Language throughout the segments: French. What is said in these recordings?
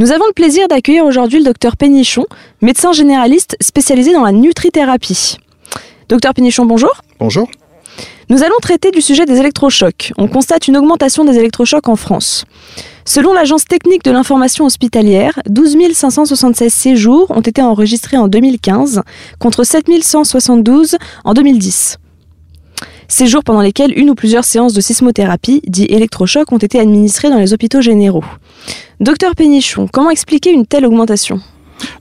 Nous avons le plaisir d'accueillir aujourd'hui le docteur Pénichon, médecin généraliste spécialisé dans la nutrithérapie. Docteur Pénichon, bonjour. Bonjour. Nous allons traiter du sujet des électrochocs. On constate une augmentation des électrochocs en France. Selon l'Agence technique de l'information hospitalière, 12 576 séjours ont été enregistrés en 2015 contre 7 172 en 2010. Séjours pendant lesquels une ou plusieurs séances de sismothérapie, dit électrochoc, ont été administrées dans les hôpitaux généraux. Docteur Pénichon, comment expliquer une telle augmentation?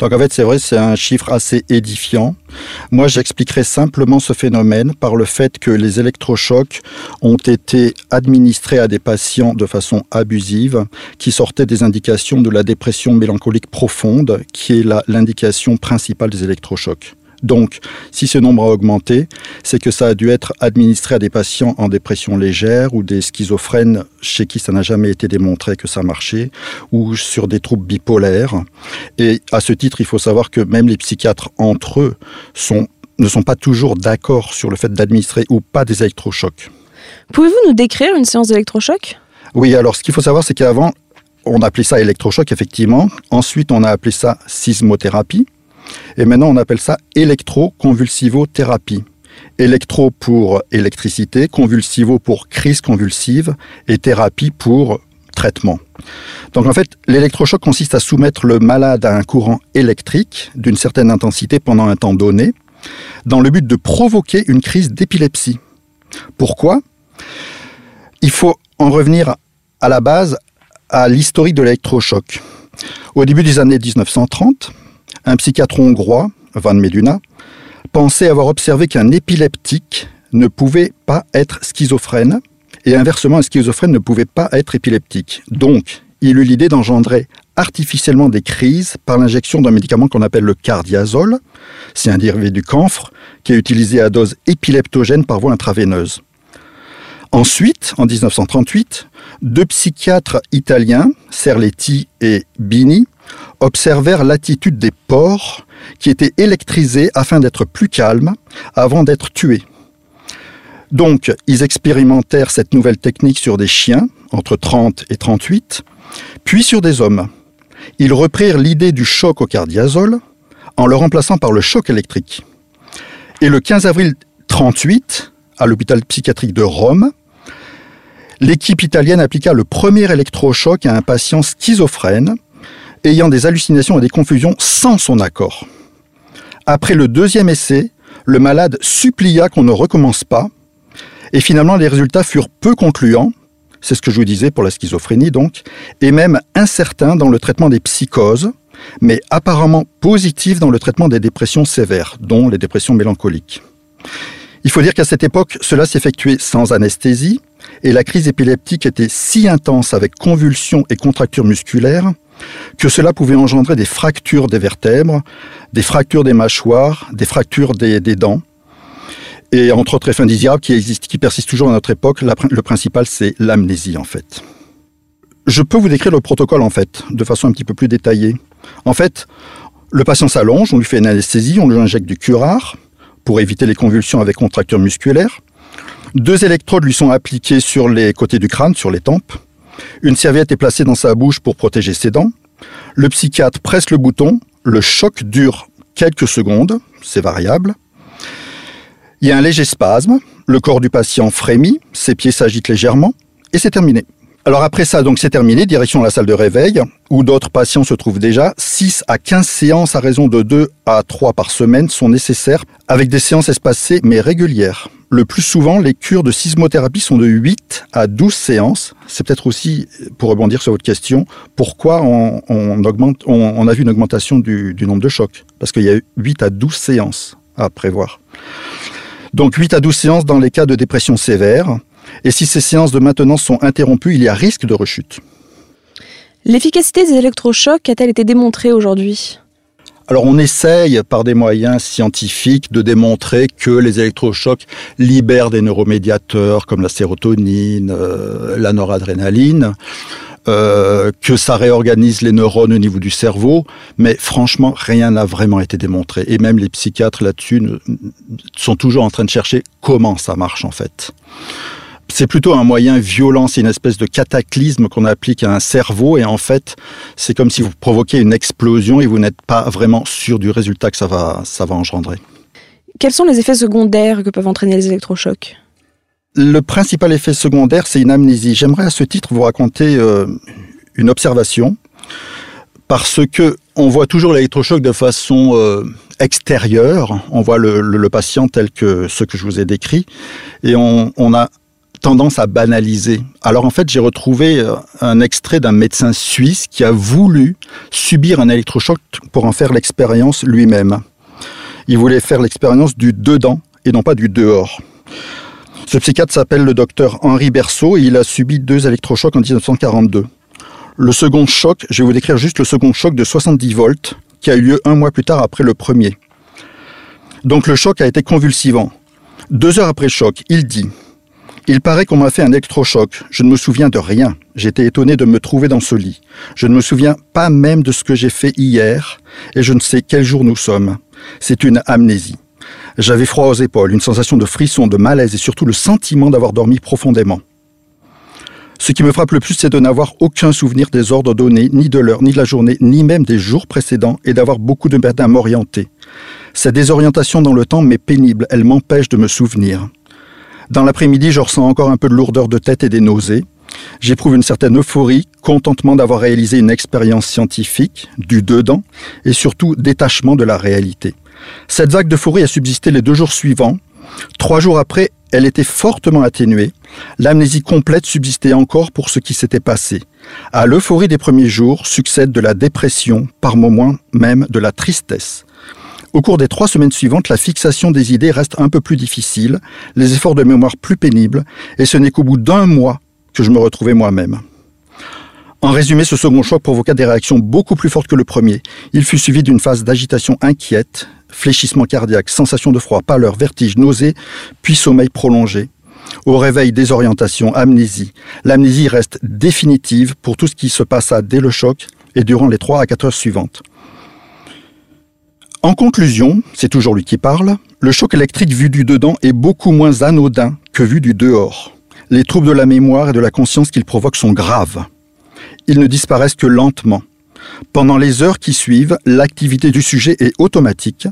Donc en fait, c'est vrai, c'est un chiffre assez édifiant. Moi, j'expliquerai simplement ce phénomène par le fait que les électrochocs ont été administrés à des patients de façon abusive, qui sortaient des indications de la dépression mélancolique profonde, qui est l'indication principale des électrochocs. Donc, si ce nombre a augmenté, c'est que ça a dû être administré à des patients en dépression légère ou des schizophrènes chez qui ça n'a jamais été démontré que ça marchait, ou sur des troubles bipolaires. Et à ce titre, il faut savoir que même les psychiatres entre eux ne sont pas toujours d'accord sur le fait d'administrer ou pas des électrochocs. Pouvez-vous nous décrire une séance d'électrochoc Oui, alors ce qu'il faut savoir, c'est qu'avant, on appelait ça électrochoc, effectivement. Ensuite, on a appelé ça sismothérapie. Et maintenant, on appelle ça électroconvulsivothérapie. Électro pour électricité, convulsivo pour crise convulsive et thérapie pour traitement. Donc en fait, l'électrochoc consiste à soumettre le malade à un courant électrique d'une certaine intensité pendant un temps donné, dans le but de provoquer une crise d'épilepsie. Pourquoi? Il faut en revenir à la base à l'historique de l'électrochoc. Au début des années 1930, un psychiatre hongrois, Van Meduna, pensait avoir observé qu'un épileptique ne pouvait pas être schizophrène, et inversement, un schizophrène ne pouvait pas être épileptique. Donc, il eut l'idée d'engendrer artificiellement des crises par l'injection d'un médicament qu'on appelle le cardiazole. C'est un dérivé du camphre qui est utilisé à dose épileptogène par voie intraveineuse. Ensuite, en 1938, deux psychiatres italiens, Serletti et Bini, observèrent l'attitude des porcs qui étaient électrisés afin d'être plus calmes avant d'être tués. Donc, ils expérimentèrent cette nouvelle technique sur des chiens, entre 30 et 38, puis sur des hommes. Ils reprirent l'idée du choc au cardiazole en le remplaçant par le choc électrique. Et le 15 avril 38, à l'hôpital psychiatrique de Rome, l'équipe italienne appliqua le premier électrochoc à un patient schizophrène ayant des hallucinations et des confusions sans son accord. Après le deuxième essai, le malade supplia qu'on ne recommence pas, et finalement les résultats furent peu concluants, c'est ce que je vous disais pour la schizophrénie donc, et même incertains dans le traitement des psychoses, mais apparemment positifs dans le traitement des dépressions sévères, dont les dépressions mélancoliques. Il faut dire qu'à cette époque, cela s'effectuait sans anesthésie, et la crise épileptique était si intense avec convulsions et contractures musculaires que cela pouvait engendrer des fractures des vertèbres, des fractures des mâchoires, des fractures des, dents, et entre autres effets indésirables qui, persistent toujours à notre époque. le principal, c'est l'amnésie en fait. Je peux vous décrire le protocole en fait, de façon un petit peu plus détaillée. En fait, le patient s'allonge, on lui fait une anesthésie, on lui injecte du curare pour éviter les convulsions avec contractures musculaires. Deux électrodes lui sont appliquées sur les côtés du crâne, sur les tempes. Une serviette est placée dans sa bouche pour protéger ses dents. Le psychiatre presse le bouton. Le choc dure quelques secondes. C'est variable. Il y a un léger spasme. Le corps du patient frémit. Ses pieds s'agitent légèrement. Et c'est terminé. Alors après ça, donc c'est terminé, direction la salle de réveil, où d'autres patients se trouvent déjà. 6 à 15 séances à raison de 2 à 3 par semaine sont nécessaires, avec des séances espacées mais régulières. Le plus souvent, les cures de sismothérapie sont de 8 à 12 séances. C'est peut-être aussi, pour rebondir sur votre question, pourquoi on, a vu une augmentation du, du nombre de chocs. Parce qu'il y a 8 à 12 séances à prévoir. Donc 8 à 12 séances dans les cas de dépression sévère. Et si ces séances de maintenance sont interrompues, il y a risque de rechute. L'efficacité des électrochocs a-t-elle été démontrée aujourd'hui? Alors on essaye par des moyens scientifiques de démontrer que les électrochocs libèrent des neuromédiateurs comme la sérotonine, euh, la noradrénaline, euh, que ça réorganise les neurones au niveau du cerveau, mais franchement rien n'a vraiment été démontré. Et même les psychiatres là-dessus sont toujours en train de chercher comment ça marche en fait c'est plutôt un moyen violent, c'est une espèce de cataclysme qu'on applique à un cerveau et en fait, c'est comme si vous provoquiez une explosion et vous n'êtes pas vraiment sûr du résultat que ça va, ça va engendrer. Quels sont les effets secondaires que peuvent entraîner les électrochocs? Le principal effet secondaire, c'est une amnésie. J'aimerais à ce titre vous raconter euh, une observation parce que on voit toujours l'électrochoc de façon euh, extérieure. On voit le, patient tel que ce que je vous ai décrit et on, on a tendance à banaliser. Alors en fait, j'ai retrouvé euh, un extrait d'un médecin suisse qui a voulu subir un électrochoc pour en faire l'expérience lui-même. Il voulait faire l'expérience du dedans et non pas du dehors. Ce psychiatre s'appelle le docteur Henri Berceau et il a subi deux électrochocs en 1942. Le second choc, je vais vous décrire juste le second choc de 70 volts qui a eu lieu un mois plus tard après le premier. Donc le choc a été convulsivant. Deux heures après le choc, il dit il paraît qu'on m'a fait un électrochoc. Je ne me souviens de rien. J'étais étonné de me trouver dans ce lit. Je ne me souviens pas même de ce que j'ai fait hier, et je ne sais quel jour nous sommes. C'est une amnésie. J'avais froid aux épaules, une sensation de frisson, de malaise et surtout le sentiment d'avoir dormi profondément. Ce qui me frappe le plus, c'est de n'avoir aucun souvenir des ordres donnés, ni de l'heure, ni de la journée, ni même des jours précédents, et d'avoir beaucoup de à m'orienter. Cette désorientation dans le temps m'est pénible, elle m'empêche de me souvenir. Dans l'après-midi, je ressens encore un peu de lourdeur de tête et des nausées. J'éprouve une certaine euphorie, contentement d'avoir réalisé une expérience scientifique, du dedans, et surtout détachement de la réalité. Cette vague d'euphorie a subsisté les deux jours suivants. Trois jours après, elle était fortement atténuée. L'amnésie complète subsistait encore pour ce qui s'était passé. À l'euphorie des premiers jours succède de la dépression, par moments même de la tristesse. Au cours des trois semaines suivantes, la fixation des idées reste un peu plus difficile, les efforts de mémoire plus pénibles, et ce n'est qu'au bout d'un mois que je me retrouvais moi-même. En résumé, ce second choc provoqua des réactions beaucoup plus fortes que le premier. Il fut suivi d'une phase d'agitation inquiète, fléchissement cardiaque, sensation de froid, pâleur, vertige, nausée, puis sommeil prolongé. Au réveil, désorientation, amnésie. L'amnésie reste définitive pour tout ce qui se passa dès le choc et durant les trois à quatre heures suivantes. En conclusion, c'est toujours lui qui parle, le choc électrique vu du dedans est beaucoup moins anodin que vu du dehors. Les troubles de la mémoire et de la conscience qu'il provoque sont graves. Ils ne disparaissent que lentement. Pendant les heures qui suivent, l'activité du sujet est automatique,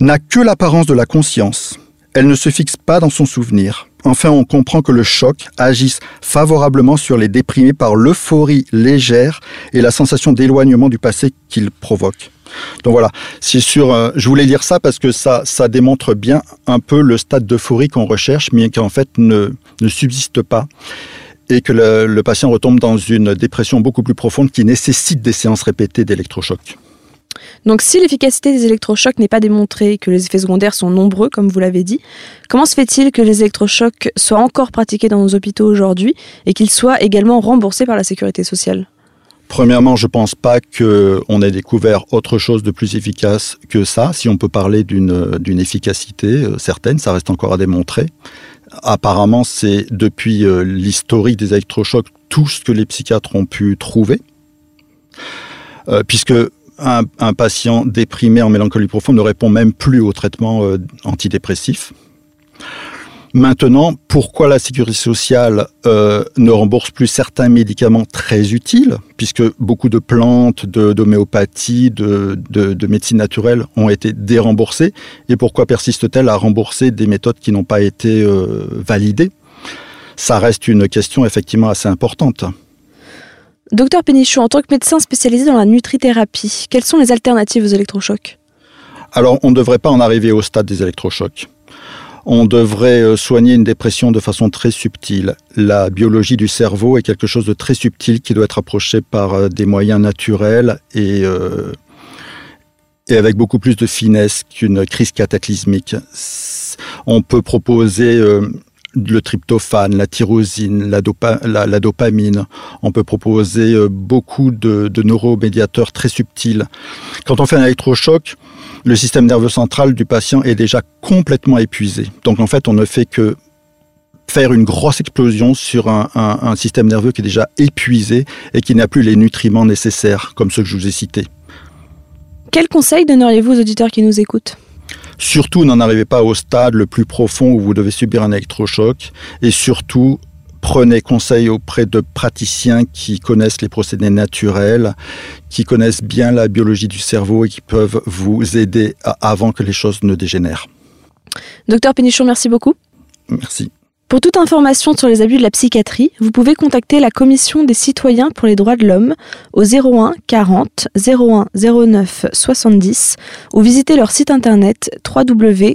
n'a que l'apparence de la conscience. Elle ne se fixe pas dans son souvenir. Enfin, on comprend que le choc agisse favorablement sur les déprimés par l'euphorie légère et la sensation d'éloignement du passé qu'il provoque. Donc voilà, c'est sûr. Euh, je voulais dire ça parce que ça, ça démontre bien un peu le stade d'euphorie qu'on recherche, mais qui en fait ne, ne subsiste pas et que le, le, patient retombe dans une dépression beaucoup plus profonde qui nécessite des séances répétées d'électrochocs. Donc si l'efficacité des électrochocs n'est pas démontrée que les effets secondaires sont nombreux, comme vous l'avez dit, comment se fait-il que les électrochocs soient encore pratiqués dans nos hôpitaux aujourd'hui et qu'ils soient également remboursés par la sécurité sociale? Premièrement, je ne pense pas qu'on ait découvert autre chose de plus efficace que ça. Si on peut parler d'une efficacité euh, certaine, ça reste encore à démontrer. Apparemment, c'est depuis euh, l'historique des électrochocs tout ce que les psychiatres ont pu trouver. Euh, puisque un, un, patient déprimé en mélancolie profonde ne répond même plus au traitement antidépressif. Maintenant, pourquoi la sécurité sociale euh, ne rembourse plus certains médicaments très utiles, puisque beaucoup de plantes, d'homéopathie, de, de, de, médecine naturelle ont été déremboursées, et pourquoi persiste-t-elle à rembourser des méthodes qui n'ont pas été euh, validées? Ça reste une question effectivement assez importante. Docteur Pénichou, en tant que médecin spécialisé dans la nutrithérapie, quelles sont les alternatives aux électrochocs? Alors, on ne devrait pas en arriver au stade des électrochocs on devrait euh, soigner une dépression de façon très subtile. La biologie du cerveau est quelque chose de très subtil qui doit être approché par euh, des moyens naturels et, euh, et avec beaucoup plus de finesse qu'une crise cataclysmique. On peut proposer le tryptophane, la tyrosine, la, la, dopamine. On peut proposer beaucoup de, de neuromédiateurs très subtils. Quand on fait un électrochoc, le système nerveux central du patient est déjà complètement épuisé. Donc en fait, on ne fait que faire une grosse explosion sur un, système nerveux qui est déjà épuisé et qui n'a plus les nutriments nécessaires, comme ceux que je vous ai cités. Quel conseil donneriez-vous aux auditeurs qui nous écoutent? Surtout, n'en arrivez pas au stade le plus profond où vous devez subir un électrochoc. Et surtout, prenez conseil auprès de praticiens qui connaissent les procédés naturels, qui connaissent bien la biologie du cerveau et qui peuvent vous aider avant que les choses ne dégénèrent. Docteur Pénichon, merci beaucoup. Merci. Pour toute information sur les abus de la psychiatrie, vous pouvez contacter la Commission des citoyens pour les droits de l'homme au 01 40 01 09 70 ou visiter leur site internet www.ccdh.fr.